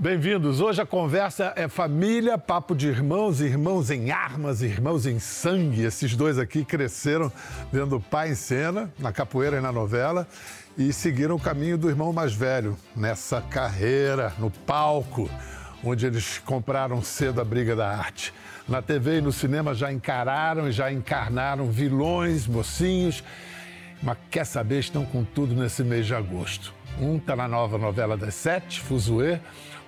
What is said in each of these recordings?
Bem-vindos. Hoje a conversa é família, papo de irmãos, irmãos em armas, irmãos em sangue. Esses dois aqui cresceram vendo o pai em cena, na capoeira e na novela, e seguiram o caminho do irmão mais velho nessa carreira, no palco, onde eles compraram cedo a briga da arte. Na TV e no cinema já encararam e já encarnaram vilões, mocinhos, mas quer saber, estão com tudo nesse mês de agosto. Um está na nova novela das sete, Fuzue.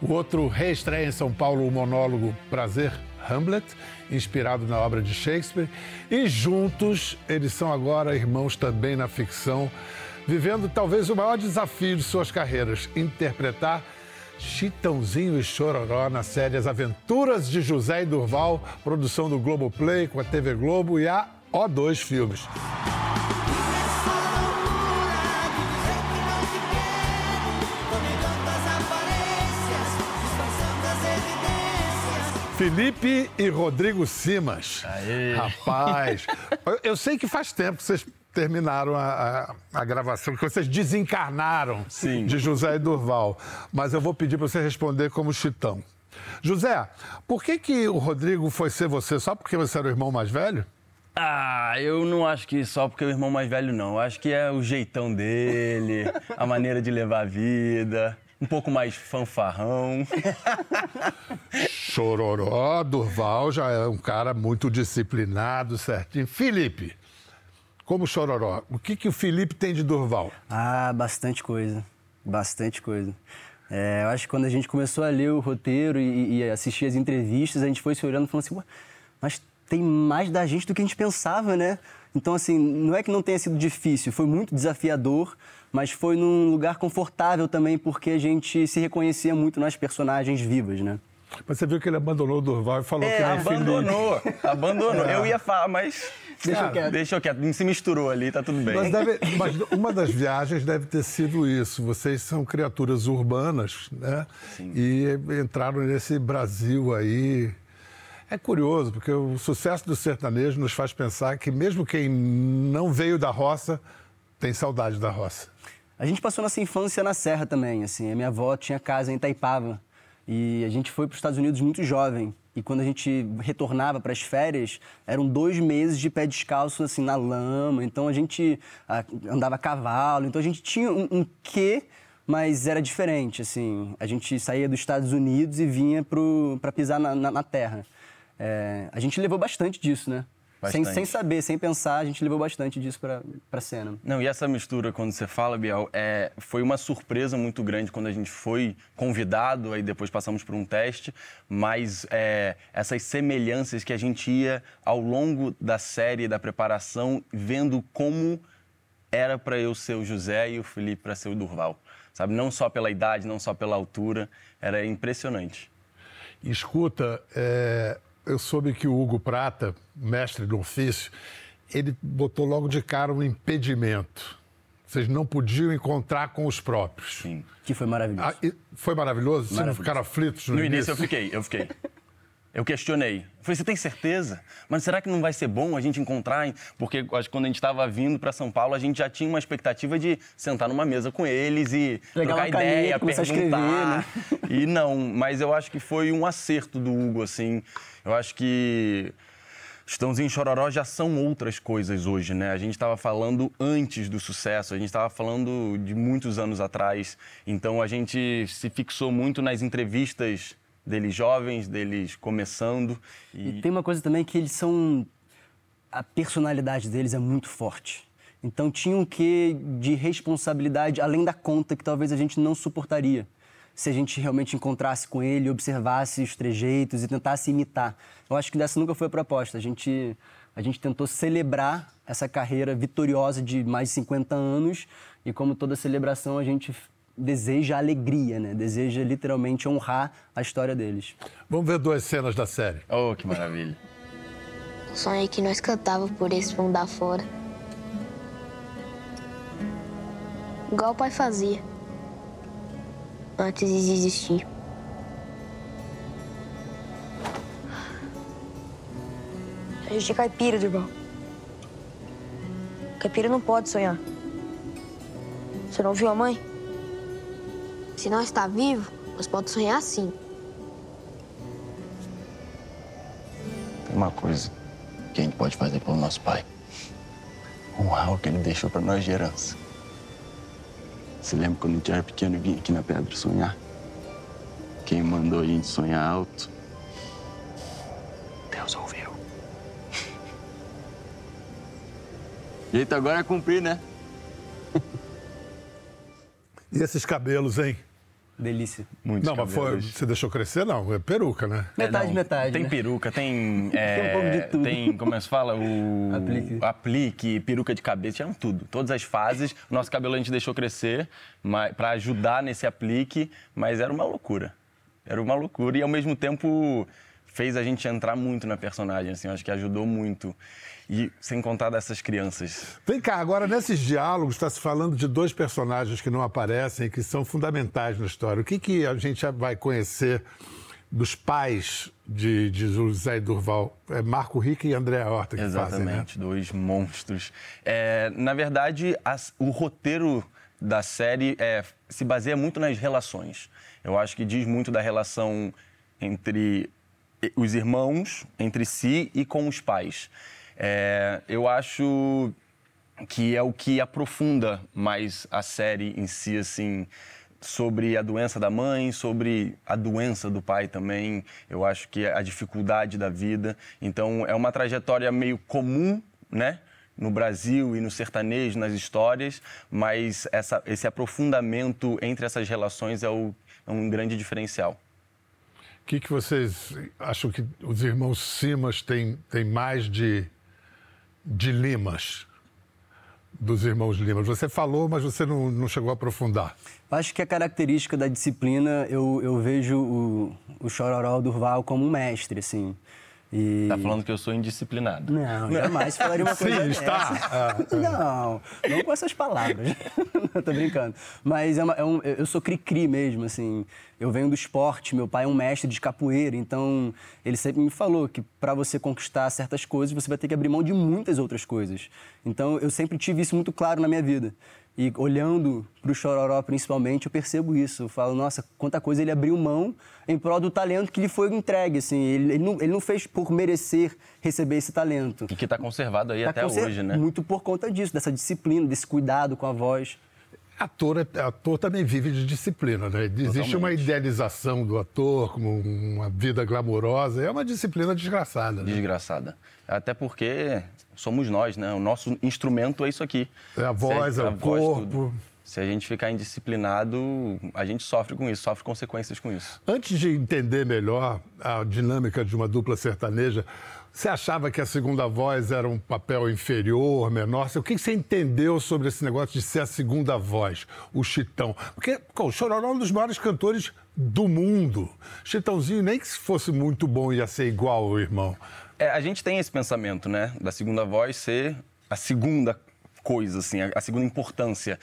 O outro reestreia em São Paulo o monólogo Prazer, Hamlet, inspirado na obra de Shakespeare. E juntos, eles são agora irmãos também na ficção, vivendo talvez o maior desafio de suas carreiras: interpretar Chitãozinho e Chororó na série As Aventuras de José e Durval, produção do Globoplay com a TV Globo e a O2 Filmes. Felipe e Rodrigo Simas. Aê. Rapaz, eu, sei que faz tempo que vocês terminaram a, a, a gravação, que vocês desencarnaram Sim. de José e Durval. Mas eu vou pedir para você responder como Chitão. José, por que, que o Rodrigo foi ser você? Só porque você era o irmão mais velho? Ah, eu não acho que só porque é o irmão mais velho, não. Eu acho que é o jeitão dele, a maneira de levar a vida, um pouco mais fanfarrão. Chororó, Durval já é um cara muito disciplinado, certinho. Felipe, como Chororó, o que, que o Felipe tem de Durval? Ah, bastante coisa. Bastante coisa. É, eu acho que quando a gente começou a ler o roteiro e, e assistir as entrevistas, a gente foi se olhando e falando assim, "Ué, mas tem mais da gente do que a gente pensava, né? Então, assim, não é que não tenha sido difícil, foi muito desafiador, mas foi num lugar confortável também, porque a gente se reconhecia muito nas personagens vivas, né? Mas você viu que ele abandonou o Durval e falou É, que nem Felipe. abandonou, abandonou. Eu ia falar, mas... Deixa Ah, quieto. Deixa quieto, se misturou ali, tá tudo bem. Mas, deve- mas uma das viagens deve ter sido isso. Vocês são criaturas urbanas, né? E entraram nesse Brasil aí. É curioso, porque o sucesso do sertanejo nos faz pensar que mesmo quem não veio da roça tem saudade da roça. A gente passou nossa infância na Serra também, assim. A minha avó tinha casa em Itaipava e a gente foi para os Estados Unidos muito jovem. E quando a gente retornava para as férias, eram dois meses de pé descalço, assim, na lama. Então a gente ah, andava a cavalo. Então a gente tinha um, um quê, mas era diferente, assim. A gente saía dos Estados Unidos e vinha para pisar na, na- na terra. É, a gente levou bastante disso, né? Sem, sem saber, sem pensar, a gente levou bastante disso para a cena. Não, e essa mistura, quando você fala, Biel, é, foi uma surpresa muito grande quando a gente foi convidado, aí depois passamos por um teste, mas é, essas semelhanças que a gente ia ao longo da série, da preparação, vendo como era para eu ser o José e o Felipe para ser o Durval. Sabe, não só pela idade, não só pela altura, era impressionante. Escuta, é, eu soube que o Hugo Prata, mestre do ofício, ele botou logo de cara um impedimento. Vocês não podiam encontrar com os próprios. Sim. Que foi maravilhoso. Ah, foi maravilhoso? Vocês não Maravilhoso. ficaram aflitos no, No início eu fiquei, eu fiquei. Eu questionei. Eu Falei, você tem certeza? Mas será que não vai ser bom a gente encontrar? em- Porque eu acho que quando a gente estava vindo para São Paulo, a gente já tinha uma expectativa de sentar numa mesa com eles e Pegar trocar caneta, ideia, começar a escrever, perguntar. né? E não, mas eu acho que foi um acerto do Hugo, assim. Eu acho que Estãozinho e Chororó já são outras coisas hoje, né? A gente estava falando antes do sucesso, a gente estava falando de muitos anos atrás. Então a gente se fixou muito nas entrevistas deles jovens, deles começando. E E, tem uma coisa também que eles são. A personalidade deles é muito forte. Então tinha um quê de responsabilidade além da conta que talvez a gente não suportaria. Se a gente realmente encontrasse com ele, observasse os trejeitos e tentasse imitar. Eu acho que dessa nunca foi a proposta. A gente, a gente tentou celebrar essa carreira vitoriosa de mais de 50 anos e, como toda celebração, a gente deseja alegria, né? Deseja literalmente honrar a história deles. Vamos ver duas cenas da série. oh, que maravilha. Sonhei que nós cantávamos por esse mundo afora. Igual o pai fazia. Antes de existir. A gente é caipira, Durval. Caipira não pode sonhar. Você não viu a mãe? Se nós está vivo, mas pode sonhar assim. Tem uma coisa que a gente pode fazer pelo nosso pai. Honrar o que ele deixou pra nós de herança. Você lembra quando a gente era pequeno e vinha aqui na pedra sonhar? Quem mandou a gente sonhar alto? Deus ouviu. Jeito agora é cumprir, né? E esses cabelos, hein? Delícia. Muitos não, mas foi, você deixou crescer? Não, é peruca, né? Metade, É, não, metade. Tem né? peruca, tem. é, Tem um pouco de tudo. Tem, como é que se fala? O. Aplique. Aplique, peruca de cabeça, tinha tudo. Todas as fases. O nosso cabelo a gente deixou crescer mas, pra ajudar nesse aplique, mas era uma loucura. Era uma loucura e ao mesmo tempo fez a gente entrar muito na personagem, assim, acho que ajudou muito. E sem contar dessas crianças. Vem cá, agora nesses diálogos está se falando de dois personagens que não aparecem e que são fundamentais na história. O que, que a gente vai conhecer dos pais de, de José e Durval? É Marco Rica e André Horta que fazem, né? Exatamente, dois monstros. É, na verdade, o roteiro da série é, se baseia muito nas relações. Eu acho que diz muito da relação entre os irmãos, entre si e com os pais. É, eu acho que é o que aprofunda mais a série em si, assim, sobre a doença da mãe, sobre a doença do pai também. Eu acho que é a dificuldade da vida. Então, é uma trajetória meio comum, né? No Brasil e no sertanejo, nas histórias, mas essa, esse aprofundamento entre essas relações é, o- é um grande diferencial. O que, que vocês acham que os irmãos Simas têm, têm mais de, de Limas? Dos irmãos Limas. Você falou, mas você não, não chegou a aprofundar. Acho que a característica da disciplina, eu, eu vejo o, o Chororó Durval como um mestre, assim. E... Tá falando que eu sou indisciplinado. Não, jamais falaria uma coisa Sim, dessa. está. Não, não com essas palavras. Tô brincando. Mas é uma- é um- eu sou cri-cri mesmo, assim. Eu venho do esporte, meu pai é um mestre de capoeira, então ele sempre me falou que para você conquistar certas coisas, você vai ter que abrir mão de muitas outras coisas. Então eu sempre tive isso muito claro na minha vida. E olhando para o Chororó principalmente, eu percebo isso. Eu falo, nossa, quanta coisa ele abriu mão em prol do talento que lhe foi entregue. Assim. Ele, ele não, ele não fez por merecer receber esse talento. E que está conservado aí Tá até conser- hoje, né? Muito por conta disso, dessa disciplina, desse cuidado com a voz. Ator, é- ator também vive de disciplina, né? Existe uma Totalmente. idealização do ator como uma vida glamourosa. É uma disciplina desgraçada, né? Desgraçada. Até porque somos nós, né? O nosso instrumento é isso aqui. É a voz, é a o voz, corpo. tudo. Se a gente ficar indisciplinado, a gente sofre com isso, sofre consequências com isso. Antes de entender melhor a dinâmica de uma dupla sertaneja, você achava que a segunda voz era um papel inferior, menor? O que você entendeu sobre esse negócio de ser a segunda voz, o Chitão? Porque o Chororó é um dos maiores cantores do mundo. Chitãozinho, nem que se fosse muito bom, ia ser igual ao irmão. É, a gente tem esse pensamento, né? Da segunda voz ser a segunda coisa, assim, a, a segunda importância.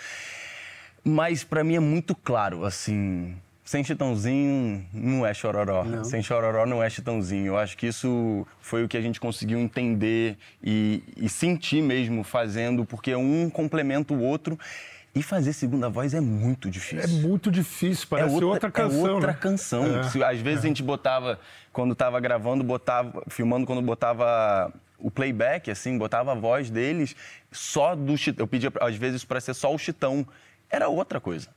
Mas pra mim é muito claro, assim. Sem Chitãozinho não é chororó. Sem chororó não é Chitãozinho. Eu acho que isso foi o que a gente conseguiu entender e, e sentir mesmo fazendo, porque um complementa o outro. E fazer segunda voz é muito difícil. É muito difícil, parece outra, canção, É outra né? canção. É, Se- Às vezes a gente botava, quando tava gravando, botava, filmando quando botava o playback, assim, botava a voz deles só do Chitão. Eu pedia, às vezes, para ser só o Chitão. Era outra coisa.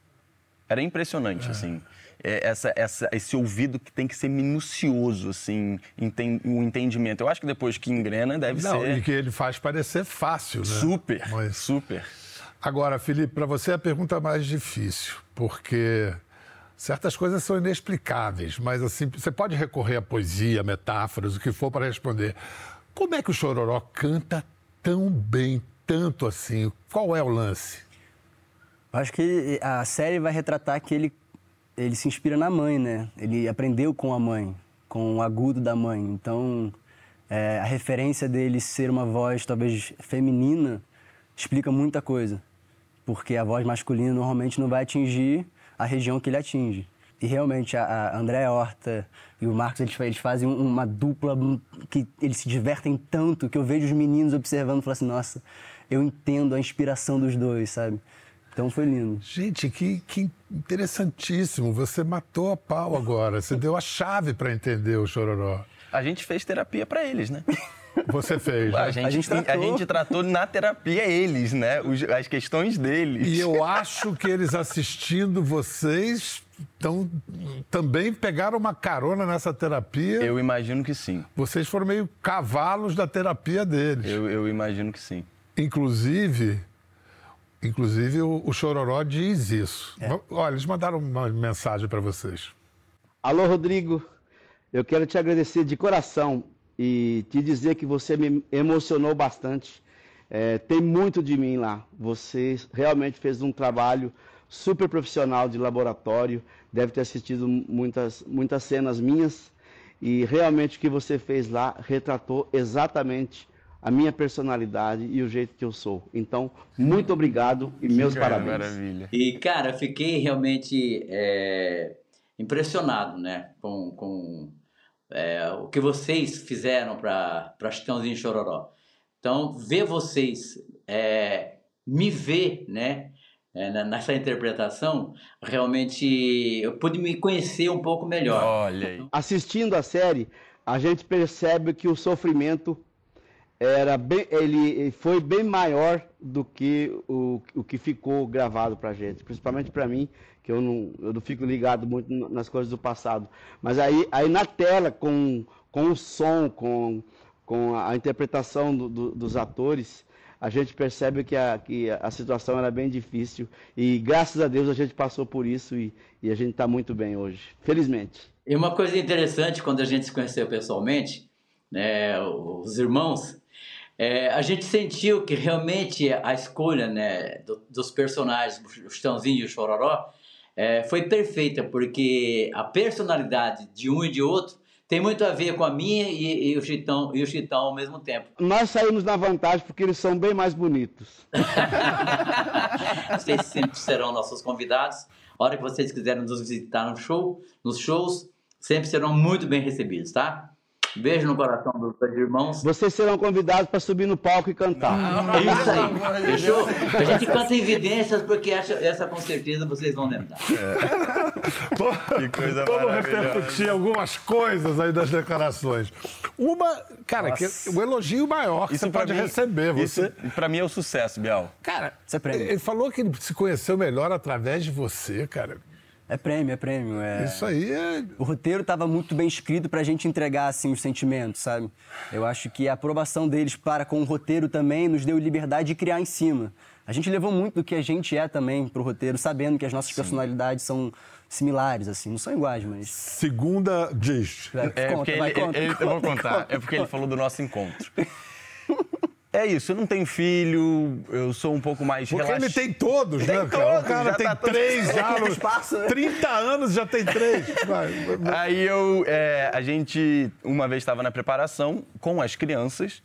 Era impressionante, assim. É, Essa, essa, esse ouvido que tem que ser minucioso, assim, enten, o entendimento. Eu acho que depois que engrena, deve Não, ser e que ele faz parecer fácil, né? super, Mas- super. Agora, Felipe, para você é a pergunta mais difícil, porque certas coisas são inexplicáveis, mas assim, você pode recorrer à poesia, metáforas, o que for para responder. Como é que o Chororó canta tão bem, tanto assim? Qual é o lance? Acho que a série vai retratar que ele, ele se inspira na mãe, né? Ele aprendeu com a mãe, com o agudo da mãe. Então, é, a referência dele ser uma voz talvez feminina explica muita coisa. Porque a voz masculina normalmente não vai atingir a região que ele atinge. E realmente, a, a André Horta e o Marcos, eles, eles fazem um- uma dupla que eles se divertem tanto que eu vejo os meninos observando e falo assim, nossa, eu entendo a inspiração dos dois, sabe? Então, Então foi lindo. Gente, que, que interessantíssimo. Você matou a pau agora. Você deu a chave para entender o chororó. A gente fez terapia para eles, né? Você fez, né? A gente, A gente tratou. a gente tratou na terapia eles, né? Os- as questões deles. E eu acho que eles assistindo vocês tão, também pegaram uma carona nessa terapia. Eu imagino que sim. Vocês foram meio cavalos da terapia deles. Eu, eu imagino que sim. Inclusive, inclusive o, o Chororó diz isso. É. Olha, eles mandaram uma mensagem para vocês. Alô, Rodrigo. Eu quero te agradecer de coração e te dizer que você me emocionou bastante. É, tem muito de mim lá. Você realmente fez um trabalho super profissional de laboratório. Deve ter assistido muitas, muitas cenas minhas. E realmente o que você fez lá retratou exatamente a minha personalidade e o jeito que eu sou. Então, muito obrigado e meus Cara, parabéns. Maravilha. E, cara, fiquei realmente é, impressionado, né, com, com é, o que vocês fizeram para Chitãozinho e Chororó. Então, ver vocês, é, me ver, né, é, na- nessa interpretação, realmente eu pude me conhecer um pouco melhor. Olha aí. assistindo a série, a gente percebe que o sofrimento era bem, ele foi bem maior do que o, o que ficou gravado pra gente, principalmente pra mim, que eu não, eu não fico ligado muito nas coisas do passado. Mas aí, aí na tela, com, com o som, com, com a interpretação do- do- dos atores, a gente percebe que a, que a situação era bem difícil e graças a Deus a gente passou por isso e, e a gente está muito bem hoje, felizmente. E uma coisa interessante, quando a gente se conheceu pessoalmente, né, os irmãos, é, a gente sentiu que realmente a escolha né, do- dos personagens, o Chitãozinho e o Chororó, é, foi perfeita, porque a personalidade de um e de outro tem muito a ver com a minha e, e o, Chitão, e o Chitão ao mesmo tempo. Nós saímos na vantagem porque eles são bem mais bonitos. Vocês sempre serão nossos convidados. A hora que vocês quiserem nos visitar no show, nos shows, sempre serão muito bem recebidos, tá? Beijo no coração dos dois irmãos. Vocês serão convidados para subir no palco e cantar. É isso aí, fechou? A gente canta evidências porque essa, essa com certeza vocês vão lembrar. Que coisa Vamos repercutir algumas coisas aí das declarações. Uma, cara, que, o elogio maior que você pra pode mim- receber. Você, Isso, pra mim é o sucesso, Bial. cara, Isso é prêmio. ele falou que ele se conheceu melhor através de você, cara. É prêmio, é prêmio. É... Isso aí é. O roteiro estava muito bem escrito para a gente entregar assim os sentimentos, sabe? Eu acho que a aprovação deles para com o roteiro também nos deu liberdade de criar em cima. A gente levou muito do que a gente é também pro roteiro, sabendo que as nossas personalidades são similares, assim, não são iguais, mas. Segunda diz. Vai, É conta, porque vai, ele, conta, ele- eu vou conta, contar. conta. É porque ele falou do nosso encontro. É isso, eu não tenho filho, eu sou um pouco mais Porque relax- ele tem todos, Tem né, cara? todos, o cara já tem tá todo- três já. no- espaço, né? 30 anos já tem três. Vai, vai. Aí eu, é, a gente uma vez estava na preparação com as crianças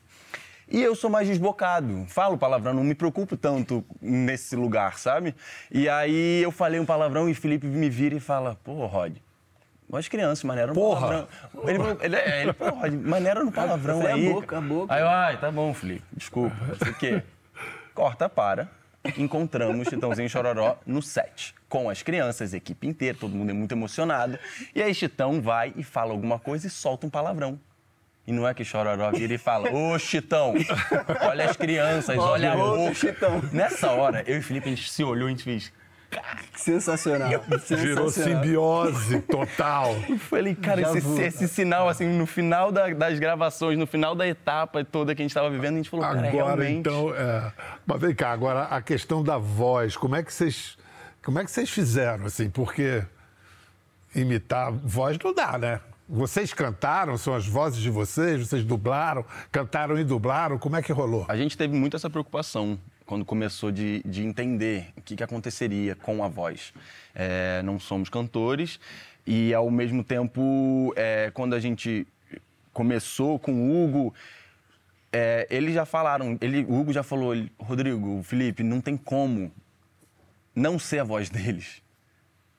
e eu sou mais desbocado. Falo palavrão, não me preocupo tanto nesse lugar, sabe? E aí eu falei um palavrão e Felipe me vira e fala: pô, Rod. As crianças, maneira no Porra. palavrão. Ele, falou- ele, é, ele pô, Rod, maneira no palavrão aí. a boca, a boca. Aí ai, tá bom, Felipe, desculpa. Não sei o quê. Corta para. Encontramos Chitãozinho e Chororó no set. Com as crianças, a equipe inteira, todo mundo é muito emocionado. E aí Chitão vai e fala alguma coisa e solta um palavrão. E não é que Chororó vira e fala, ô Chitão, olha as crianças, olha a Ô, boca. Chitão. Nessa hora, eu e Felipe, a gente se olhou e a gente fez... Sensacional. Virou sensacional. simbiose total. Eu falei, cara, esse, esse sinal, assim, no final da- das gravações, no final da etapa toda que a gente estava vivendo, a gente falou, cara, Agora, realmente... então, é... mas vem cá, agora a questão da voz, como é que vocês, como é que vocês fizeram, assim, porque imitar voz não dá, né? Vocês cantaram, são as vozes de vocês, vocês dublaram, cantaram e dublaram, como é que rolou? A gente teve muito essa preocupação quando começou de, de entender o que, que aconteceria com a voz. É, não somos cantores e, ao mesmo tempo, é, quando a gente começou com o Hugo, é, eles já falaram, ele, o Hugo já falou, Rodrigo, Felipe, não tem como não ser a voz deles.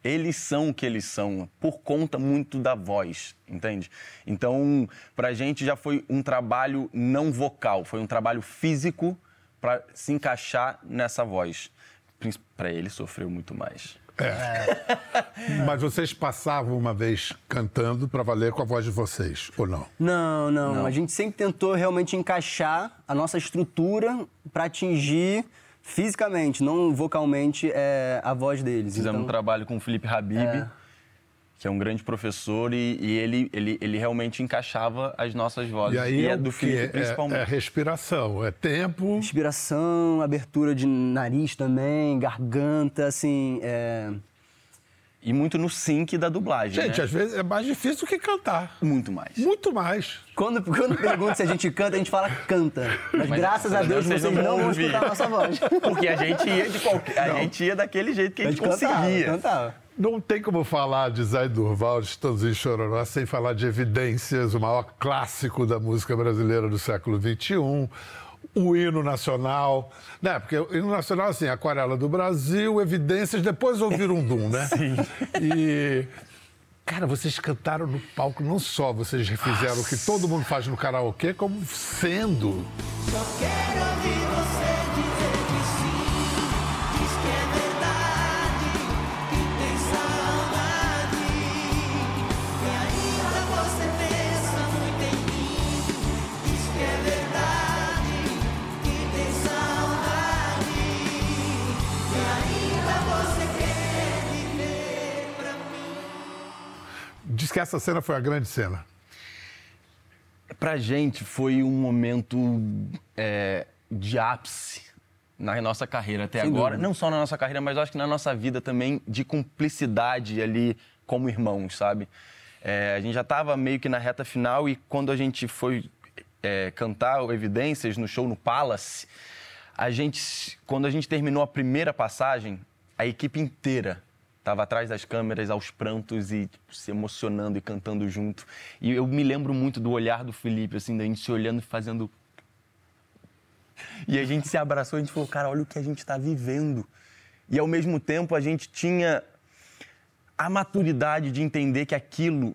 Eles são o que eles são, por conta muito da voz, entende? Então, pra gente já foi um trabalho não vocal, foi um trabalho físico para se encaixar nessa voz. para ele sofreu muito mais. Mas vocês passavam uma vez cantando para valer com a voz de vocês, ou não? Não, não, Não. A gente sempre tentou realmente encaixar a nossa estrutura para atingir fisicamente, não vocalmente, é, a voz deles. Fizemos um Então, trabalho com o Felipe Habib, É. que é um grande professor, e, e ele, ele, ele realmente encaixava as nossas vozes. E aí é é do? Felipe É- principalmente. É, respiração, é tempo. Respiração, abertura de nariz também, garganta, assim. É... E muito no sync da dublagem, Gente, né? às vezes é mais difícil do que cantar. Muito mais. Muito mais. Quando, quando pergunta se a gente canta, a gente fala canta. Mas, Mas graças a Deus vocês vocês não não vão escutar a nossa voz. Porque a gente ia de qualquer, a gente ia daquele jeito que a gente, cantava, conseguia. cantava. Não tem como falar de Zé Durval, de Estãozinho Chororó, sem falar de Evidências, o maior clássico da música brasileira do século XXI. O hino nacional, né? Porque o hino nacional, assim, Aquarela do Brasil, Evidências, depois ouvir um dum, né? Sim. E, cara, vocês cantaram no palco, não só vocês refizeram o que todo mundo faz no karaokê, como sendo. Diz que essa cena foi a grande cena. Pra gente foi um momento é, de ápice na nossa carreira até Sem agora. dúvida. Não só na nossa carreira, mas acho que na nossa vida também, de cumplicidade ali como irmãos, sabe? É, a gente já estava meio que na reta final e quando a gente foi é, cantar o Evidências no show no Palace, a gente, quando a gente terminou a primeira passagem, a equipe inteira estava atrás das câmeras, aos prantos e tipo, se emocionando e cantando junto. E eu me lembro muito do olhar do Felipe, assim, da gente se olhando e fazendo. E a gente se abraçou a gente falou, cara, olha o que a gente está vivendo. E ao mesmo tempo a gente tinha a maturidade de entender que aquilo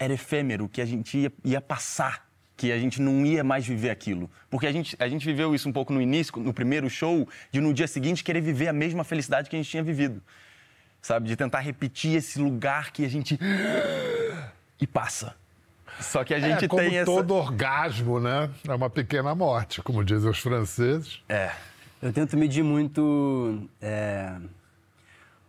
era efêmero, que a gente ia, ia passar, que a gente não ia mais viver aquilo. Porque a gente, a gente viveu isso um pouco no início, no primeiro show, de no dia seguinte querer viver a mesma felicidade que a gente tinha vivido. Sabe? De tentar repetir esse lugar que a gente. E passa. Só que a gente é como tem essa. todo orgasmo, né? É uma pequena morte, como dizem os franceses. É. Eu tento medir muito é,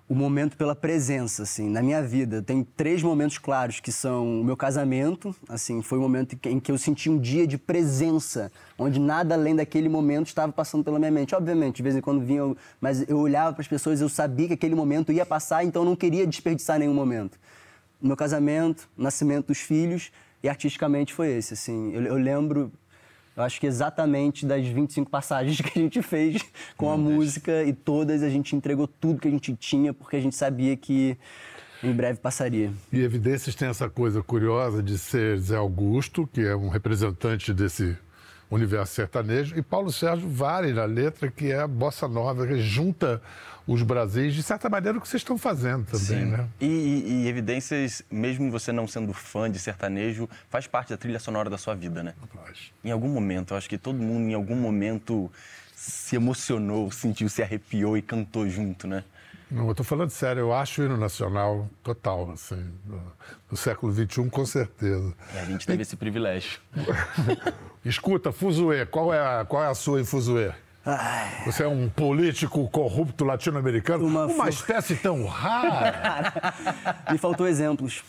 o momento pela presença, assim, na minha vida. Tem três momentos claros que são o meu casamento, assim, foi o momento em que- eu senti um dia de presença, onde nada além daquele momento estava passando pela minha mente. Obviamente, de vez em quando vinha, mas eu olhava para as pessoas, eu sabia que aquele momento ia passar, então eu não queria desperdiçar nenhum momento. Meu casamento, o nascimento dos filhos e artisticamente foi esse, assim. Eu, eu lembro eu acho que exatamente das 25 passagens que a gente fez com a música e todas a gente entregou tudo que a gente tinha porque a gente sabia que em breve passaria. E Evidências tem essa coisa curiosa de ser Zé Augusto, que é um representante desse universo sertanejo, e Paulo Sérgio Vale na letra, que é a bossa nova, que junta os Brasis, de certa maneira, o que vocês estão fazendo também, né? E, e- e Evidências, mesmo você não sendo fã de sertanejo, faz parte da trilha sonora da sua vida, né? Faz. Em algum momento, eu acho que todo mundo em algum momento se emocionou, sentiu, se arrepiou e cantou junto, né? Não, eu estou falando sério, eu acho o hino nacional total, assim, do, do século XXI, com certeza. E a gente teve esse privilégio. Escuta, Fuzue, qual é a, qual é a sua em Fuzue? Você é um político corrupto latino-americano? Uma Uma, espécie tão rara. Me faltou exemplos.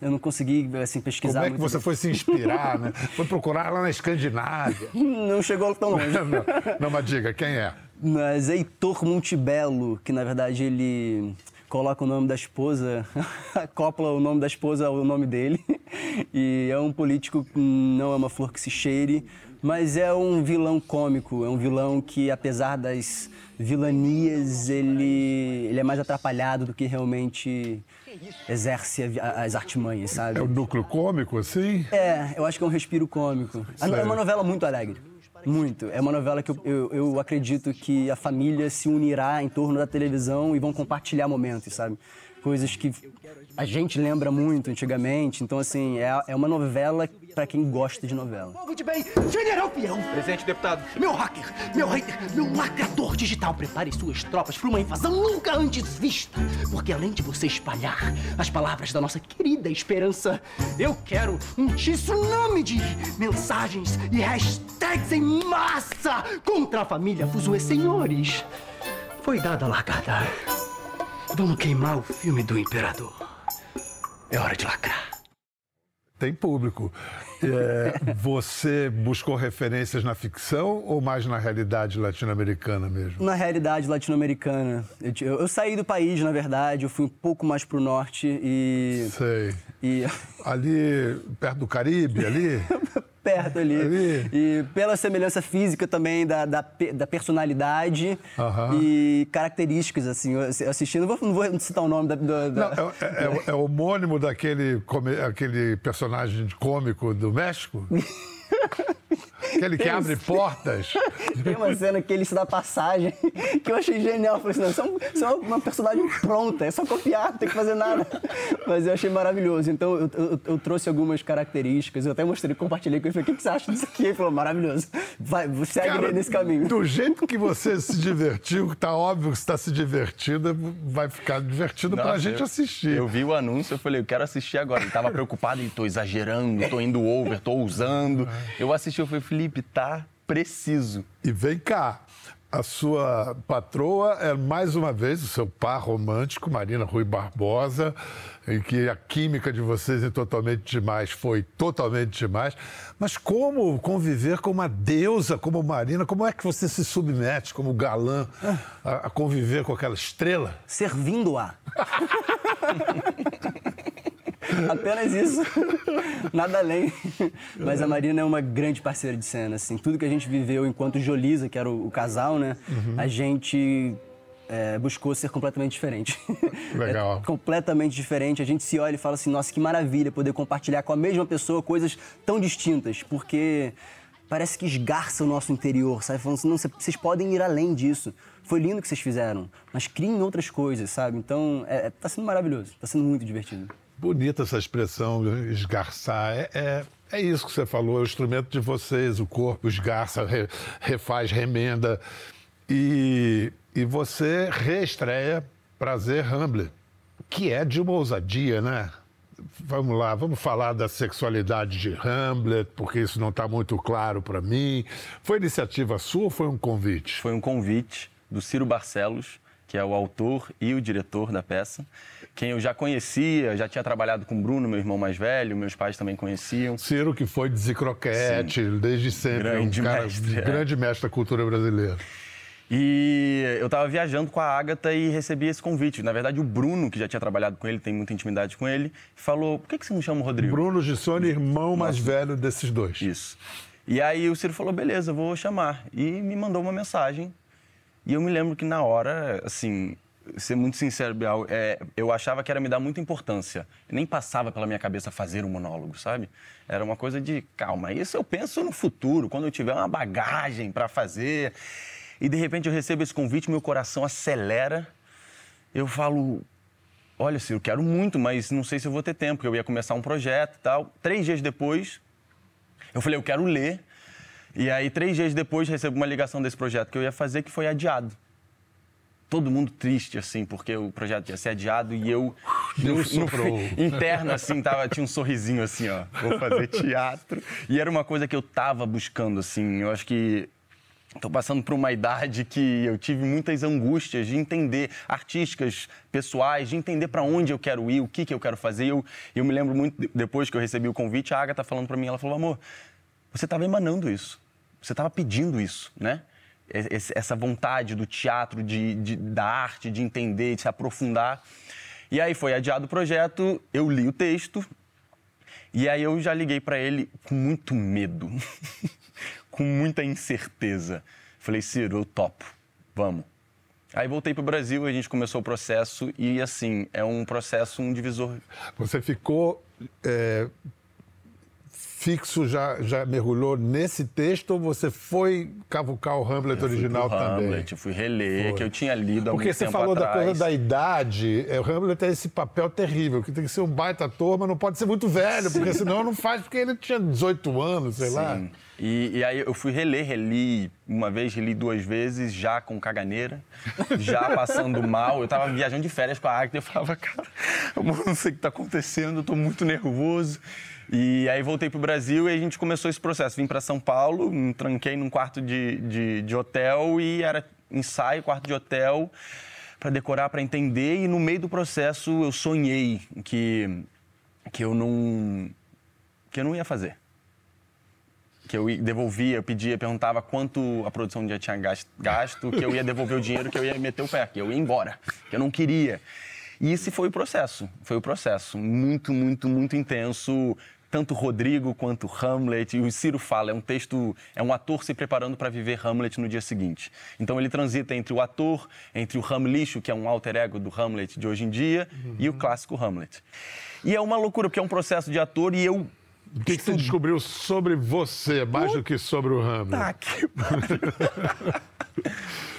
Eu não consegui assim pesquisar Como é que você bem. foi se inspirar, né? Foi procurar lá na Escandinávia. Não chegou tão longe. Não, não, mas diga, quem é? Mas Heitor Montebello, que na verdade ele coloca o nome da esposa, acopla o nome da esposa ao nome dele. E é um político que não é uma flor que se cheire, mas é um vilão cômico, é um vilão que, apesar das vilanias, ele, ele é mais atrapalhado do que realmente exerce as artimanhas, sabe? É o núcleo cômico, assim? É, eu acho que é um respiro cômico. É Sério? uma novela muito alegre. Muito. É uma novela que eu, eu, eu acredito que a família se unirá em torno da televisão e vão compartilhar momentos, sabe? Coisas que a gente lembra muito antigamente. Então, assim, é, é uma novela para quem gosta de novela. Povo de bem, General Peão. Presente, deputado. Meu hacker, meu hater, meu lacrador digital, prepare suas tropas para uma invasão nunca antes vista. Porque além de você espalhar as palavras da nossa querida esperança, eu quero um tsunami de mensagens e hashtags em massa contra a família Fuzue Senhores. Foi dada a largada. Vamos queimar o filme do Imperador. É hora de lacrar. Tem público. É, você buscou referências na ficção ou mais na realidade latino-americana mesmo? Na realidade latino-americana. Eu, eu, eu, saí do país, na verdade, eu fui um pouco mais pro norte e. Sei. E... Ali, perto do Caribe, ali? perto ali. ali. E pela semelhança física também da, da, da personalidade e características, assim, assistindo. Não vou, não vou citar o nome da. da... Não, é, é, é, é homônimo daquele aquele personagem cômico do México? Aquele que abre portas. Tem uma cena que ele se dá passagem que eu achei genial. Eu falei assim, não, isso é, é uma personagem pronta, é só copiar, não tem que fazer nada. Mas eu achei maravilhoso. Então eu, eu, eu trouxe algumas características, eu até mostrei, compartilhei com ele. Falei, o que, você acha disso aqui? Ele falou, maravilhoso. Vai, segue Cara, nesse caminho. Do jeito que você se divertiu, tá óbvio que você está se divertindo, vai ficar divertido Nossa, pra gente eu, assistir. Eu vi o anúncio, eu falei, eu quero assistir agora. Ele tava preocupado, e tô exagerando, tô indo over, tô usando. Eu assisti, eu falei, Felipe, tá preciso. E vem cá, a sua patroa é mais uma vez o seu par romântico, Marina Rui Barbosa, em que a química de vocês é totalmente demais, foi totalmente demais. Mas como conviver com uma deusa como Marina? Como é que você se submete como galã a, a conviver com aquela estrela? Servindo-a. Apenas isso. Nada além. Mas a Marina é uma grande parceira de cena, assim. Tudo que a gente viveu enquanto Jolisa, que era o, o casal, né? Uhum. A gente é, buscou ser completamente diferente. Legal. É completamente diferente. A gente se olha e fala assim, nossa, que maravilha poder compartilhar com a mesma pessoa coisas tão distintas, porque parece que esgarça o nosso interior, sabe? Falando assim, não, vocês podem ir além disso. Foi lindo o que vocês fizeram, mas criem outras coisas, sabe? Então, é, é, tá sendo maravilhoso, tá sendo muito divertido. Bonita essa expressão, esgarçar. É, é, é, isso que você falou, é o instrumento de vocês, o corpo esgarça, re, refaz, remenda. E, e você reestreia Prazer Hamlet, que é de uma ousadia, né? Vamos lá, vamos falar da sexualidade de Hamlet, porque isso não está muito claro para mim. Foi iniciativa sua ou foi um convite? Foi um convite do Ciro Barcelos, que é o autor e o diretor da peça quem eu já conhecia, já tinha trabalhado com o Bruno, meu irmão mais velho, meus pais também conheciam. Ciro, que foi de Zicroquete, desde sempre. Grande um cara, mestre. É. Grande mestre da cultura brasileira. E eu estava viajando com a Agatha e recebi esse convite. Na verdade, o Bruno, que já tinha trabalhado com ele, tem muita intimidade com ele, falou: por que, que você não chama o Rodrigo? Bruno Gissone, irmão mais velho desses dois. Isso. E aí o Ciro falou: beleza, vou chamar. E me mandou uma mensagem. E eu me lembro que na hora, assim, ser muito sincero, Bial, é, eu achava que era me dar muita importância. Nem passava pela minha cabeça fazer um monólogo, sabe? Era uma coisa de calma. Isso eu penso no futuro, quando eu tiver uma bagagem para fazer. E de repente eu recebo esse convite, meu coração acelera. Eu falo, olha, Ciro, eu quero muito, mas não sei se eu vou ter tempo, porque eu ia começar um projeto e tal. Três dias depois, eu falei, eu quero ler. E aí, três dias depois, recebo uma ligação desse projeto que eu ia fazer, que foi adiado. Todo mundo triste, assim, porque o projeto ia ser adiado e eu, no, no, interno, assim, tava, tinha um sorrisinho assim, ó, vou fazer teatro. E era uma coisa que eu tava buscando, assim, eu acho que Estou passando por uma idade que eu tive muitas angústias de entender artísticas, pessoais, de entender para onde eu quero ir, o que, que eu quero fazer. Eu, eu me lembro muito, depois que eu recebi o convite, a Agatha falando para mim, ela falou, amor, você estava emanando isso, você estava pedindo isso, né? essa vontade do teatro, de, de, da arte, de entender, de se aprofundar. E aí foi adiado o projeto, eu li o texto, e aí eu já liguei para ele com muito medo, com muita incerteza. Falei, Ciro, eu topo, vamos. Aí voltei para o Brasil, a gente começou o processo e, assim, é um processo, um divisor. Você ficou é, fixo já, já mergulhou nesse texto ou você foi cavucar o Hamlet Eu fui original pro também? Hamlet, eu fui reler, Foi. que eu tinha lido há Porque você falou da coisa da idade, é, o Hamlet tem esse papel terrível, que tem que ser um baita ator, mas não pode ser muito velho, porque senão não faz, porque ele tinha 18 anos, sei lá. Sim. E, e aí eu fui reler, reli uma vez, reli duas vezes, já com caganeira, já passando mal. Eu tava viajando de férias com a e eu falava, cara, eu não sei o que tá acontecendo, eu tô muito nervoso. E aí voltei pro Brasil e a gente começou esse processo. Vim para São Paulo, me tranquei num quarto de, de, de hotel e era ensaio, quarto de hotel, para decorar, para entender. E no meio do processo eu sonhei que, que eu não que eu não ia fazer que eu devolvia, eu pedia, perguntava quanto a produção já tinha gas- gasto, que eu ia devolver o dinheiro, que eu ia meter o pé, que eu ia embora, que eu não queria. E esse foi o processo, foi o processo muito, muito, muito intenso. Tanto Rodrigo quanto Hamlet, e o Ciro fala, é um texto, é um ator se preparando para viver Hamlet no dia seguinte. Então ele transita entre o ator, entre o Hamlixo, que é um alter ego do Hamlet de hoje em dia, e o clássico Hamlet. E é uma loucura, porque é um processo de ator e eu O que, que você descobriu sobre você, mais do que sobre o Hamlet? Tá, que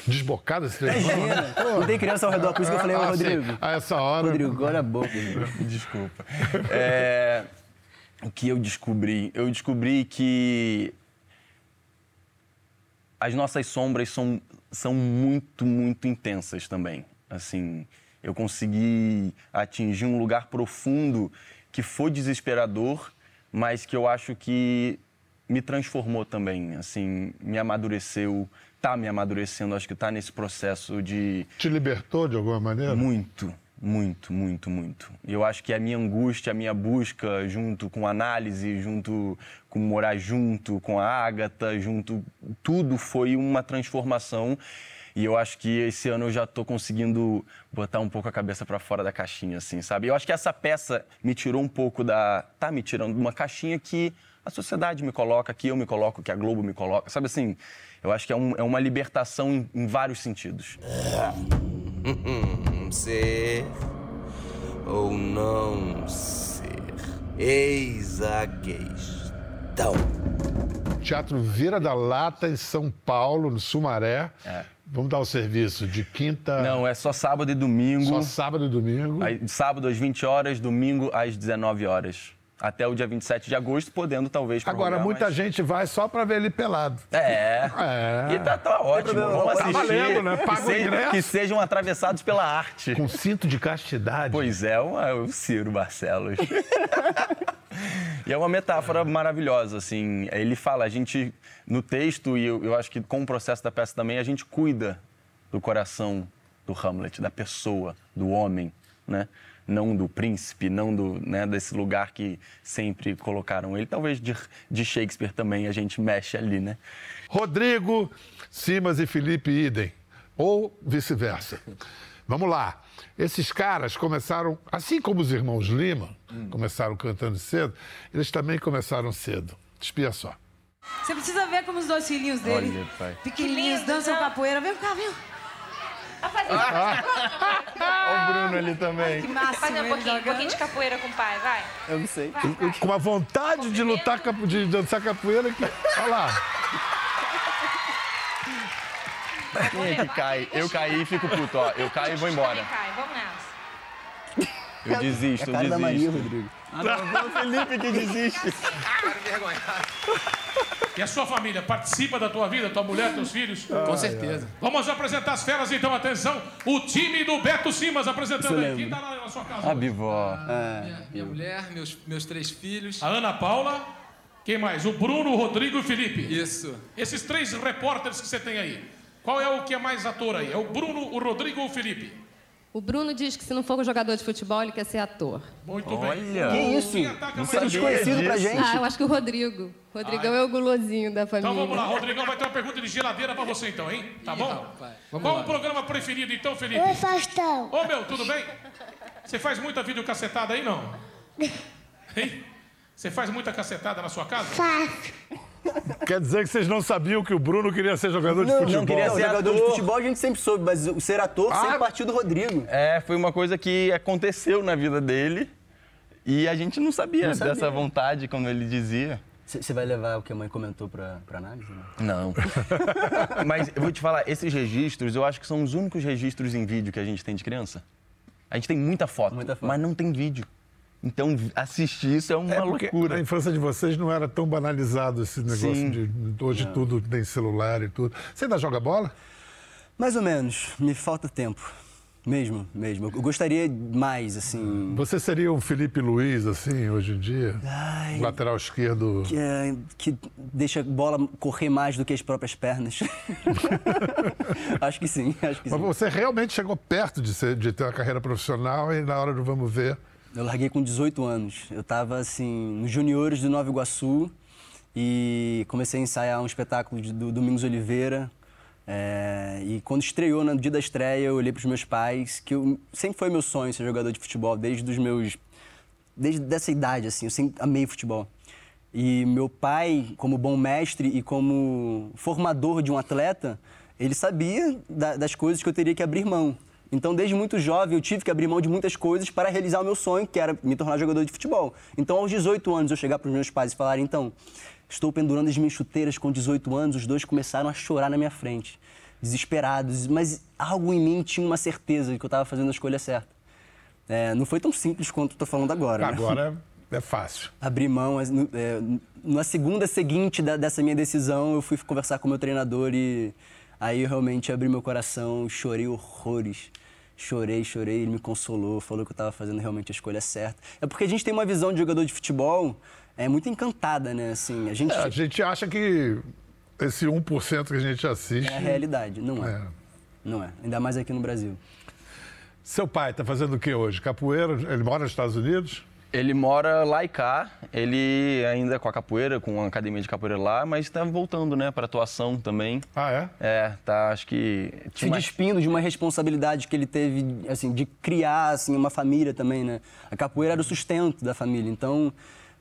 Desbocado esse trem? Imagina, não tem criança ao redor, por isso que eu falei, ô, Ah. Rodrigo. A essa hora. Rodrigo, agora a boca. Desculpa. É, o que eu descobri? Eu descobri que as nossas sombras são, são muito, muito intensas também. Assim, eu consegui atingir um lugar profundo que foi desesperador, mas que eu acho que me transformou também, assim, me amadureceu, tá me amadurecendo, acho que tá nesse processo de Te libertou de alguma maneira? muito, muito, muito, muito. E eu acho que a minha angústia, a minha busca, junto com análise, junto com morar junto, com a Ágata, junto. Tudo foi uma transformação. E eu acho que esse ano eu já tô conseguindo botar um pouco a cabeça para fora da caixinha, assim, sabe? Eu acho que essa peça me tirou um pouco da. tá me tirando de uma caixinha que a sociedade me coloca, que eu me coloco, que a Globo me coloca. Sabe assim? Eu acho que é, um- é uma libertação em- em vários sentidos. Ser ou não ser. Eis a questão. Teatro Vira da Lata, em São Paulo, no Sumaré. É. Vamos dar o serviço de quinta. Não, é só sábado e domingo. Só sábado e domingo. Aí, sábado às 20 horas, domingo às 19 horas. Até o dia 27 de agosto, podendo talvez Agora, muita mas- gente vai só pra ver ele pelado. É. É. E tá, tá ótimo, vamos Tá assistir. valendo, né? Que Paga o seja-. Que sejam atravessados pela arte. Com cinto de castidade. Pois é, o, é o Ciro Barcelos. e é uma metáfora maravilhosa, assim. Ele fala, a gente, no texto, e eu, eu acho que com o processo da peça também, a gente cuida do coração do Hamlet, da pessoa, do homem, né? Não do príncipe, não do, né, desse lugar que sempre colocaram ele. Talvez de, de Shakespeare também a gente mexe ali, né? Rodrigo, Simas e Felipe Idem. Ou vice-versa. Vamos lá. Esses caras começaram, assim como os irmãos Lima, começaram cantando cedo, eles também começaram cedo. Espia só. Você precisa ver como os dois filhinhos dele, Olha, pai. pequenininhos, dançam capoeira. Vem cá, vem. Olha o Bruno ali também. Que máximo, Fazer um ele pouquinho, um pouquinho de capoeira com o pai, vai. Eu não sei. Com uma vontade de lutar, capo- de dançar capoeira que. Olha lá. Quem é que cai? Eu caí e fico puto, ó. Eu caio e vou embora. Cai, vamos nessa. Eu desisto, É eu a cara da Maria, desisto. Rodrigo. Não, o Felipe que desiste. E a sua família participa da tua vida, tua mulher, teus filhos? Com certeza. Vamos apresentar as feras, então, atenção. O time do Beto Simas apresentando aí. Quem tá lá na sua casa? A bivó. Minha, minha mulher, meus, meus três filhos. A Ana Paula. Quem mais? O Bruno, o Rodrigo e o Felipe. Isso. Esses três repórteres que você tem aí. Qual é o que é mais ator aí? É o Bruno, o Rodrigo ou o Felipe? O Bruno diz que se não for jogador de futebol, ele quer ser ator. Muito Olha. bem. Que isso? Mais? sei desconhecido pra gente. Ah, eu acho que o Rodrigo. Rodrigão é o gulosinho da família. Então vamos lá, Rodrigão vai ter uma pergunta de geladeira pra você então, hein? Tá bom? rapaz, vamos Qual lá. o programa preferido então, Felipe? Oi, Faustão. Ô meu, tudo bem? Você faz muita videocacetada aí, não? Hein? Você faz muita cacetada na sua casa? Faço. Quer dizer que vocês não sabiam que o Bruno queria ser jogador de Não, futebol? não queria ser jogador de ator. futebol, a gente sempre soube, mas o ser ator sempre partiu do Rodrigo. É, foi uma coisa que aconteceu na vida dele e a gente não sabia, Não sabia. dessa vontade, como ele dizia. Você vai levar o que a mãe comentou pra, pra análise? né? Não. Mas eu vou te falar, esses registros, eu acho que são os únicos registros em vídeo que a gente tem de criança. A gente tem muita foto, mas não tem vídeo. Então, assistir isso é uma É loucura. a infância de vocês não era tão banalizado esse negócio Sim. de hoje Não. tudo tem celular e tudo. Você ainda joga bola? Mais ou menos. Me falta tempo. Mesmo, mesmo. Eu gostaria mais, assim. Você seria um Felipe Luiz, assim, hoje em dia? Ai. Lateral esquerdo. Que, é, que deixa a bola correr mais do que as próprias pernas. acho que sim, acho que Mas sim. você realmente chegou perto de, ser- de ter uma carreira profissional e na hora do vamos ver. Eu larguei com 18 anos. Eu estava assim, nos juniores do Nova Iguaçu e comecei a ensaiar um espetáculo do Domingos Oliveira. É, e quando estreou, no dia da estreia, eu olhei para os meus pais, que eu, sempre foi meu sonho ser jogador de futebol, desde os meus. desde dessa idade, assim, eu sempre amei futebol. E meu pai, como bom mestre e como formador de um atleta, ele sabia da- das coisas que eu teria que abrir mão. Então, desde muito jovem, eu tive que abrir mão de muitas coisas para realizar o meu sonho, que era me tornar jogador de futebol. Então, aos 18 anos, eu chegar para os meus pais e falar: então, estou pendurando as minhas chuteiras com 18 anos, os dois começaram a chorar na minha frente, desesperados. Mas algo em mim tinha uma certeza de que eu estava fazendo a escolha certa. É, não foi tão simples quanto estou falando agora. né? Agora é fácil. abrir mão. é, na segunda seguinte da- dessa minha decisão, eu fui conversar com o meu treinador e aí eu realmente abri meu coração, chorei horrores. Chorei, chorei, ele me consolou, falou que eu estava fazendo realmente a escolha certa. É porque a gente tem uma visão de jogador de futebol é muito encantada, né? Assim, a gente É, a gente acha que esse 1% que a gente assiste. é a realidade, não é. É. Não é, ainda mais aqui no Brasil. Seu pai está fazendo o que hoje? Capoeira? Ele mora nos Estados Unidos? Ele mora lá e cá, ele ainda é com a capoeira, com a academia de capoeira lá, mas está voltando, né, para atuação também. Ah, é? É, tá, acho que... se uma- despindo de uma responsabilidade que ele teve, assim, de criar, assim, uma família também, né? A capoeira era o sustento da família, então...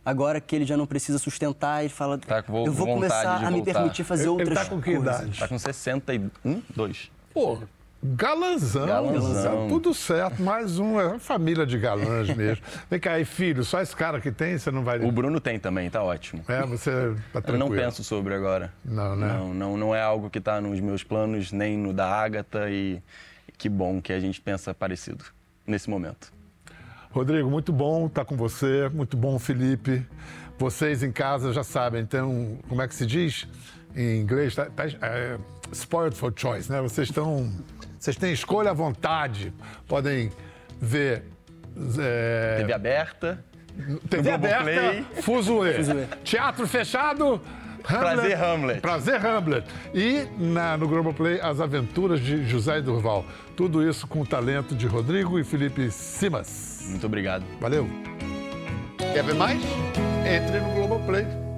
Agora que ele já não precisa sustentar, ele fala, Tá com vo- eu vou começar a me voltar. permitir fazer Ele- ele outras tá com que coisas. idade? Tá com 61, 2. Pô, galanzão. Galanzão. Tudo certo, mais um. É uma família de galãs mesmo. Vem cá, e filho, só esse cara que tem, você não vai... O Bruno tem também, tá ótimo. É, você tá Eu não tranquilo. penso sobre agora. Não, né? Não, não, não é algo que tá nos meus planos, nem no da Ágata e que bom que a gente pensa parecido nesse momento. Rodrigo, muito bom estar com você, muito bom, Felipe. Vocês em casa já sabem, então, como é que se diz em inglês? Tá, tá, é, spoiled for choice, né? Vocês estão. Vocês têm escolha à vontade. Podem ver. É, TV aberta. TV aberta, Globoplay. Fuzuê. Fuzuê. Teatro fechado. Prazer, Hamlet. Prazer Hamlet. E na, no Globoplay, As Aventuras de José Durval. Tudo isso com o talento de Rodrigo e Felipe Simas. Muito obrigado. Valeu. Quer ver mais? Entre no Globoplay.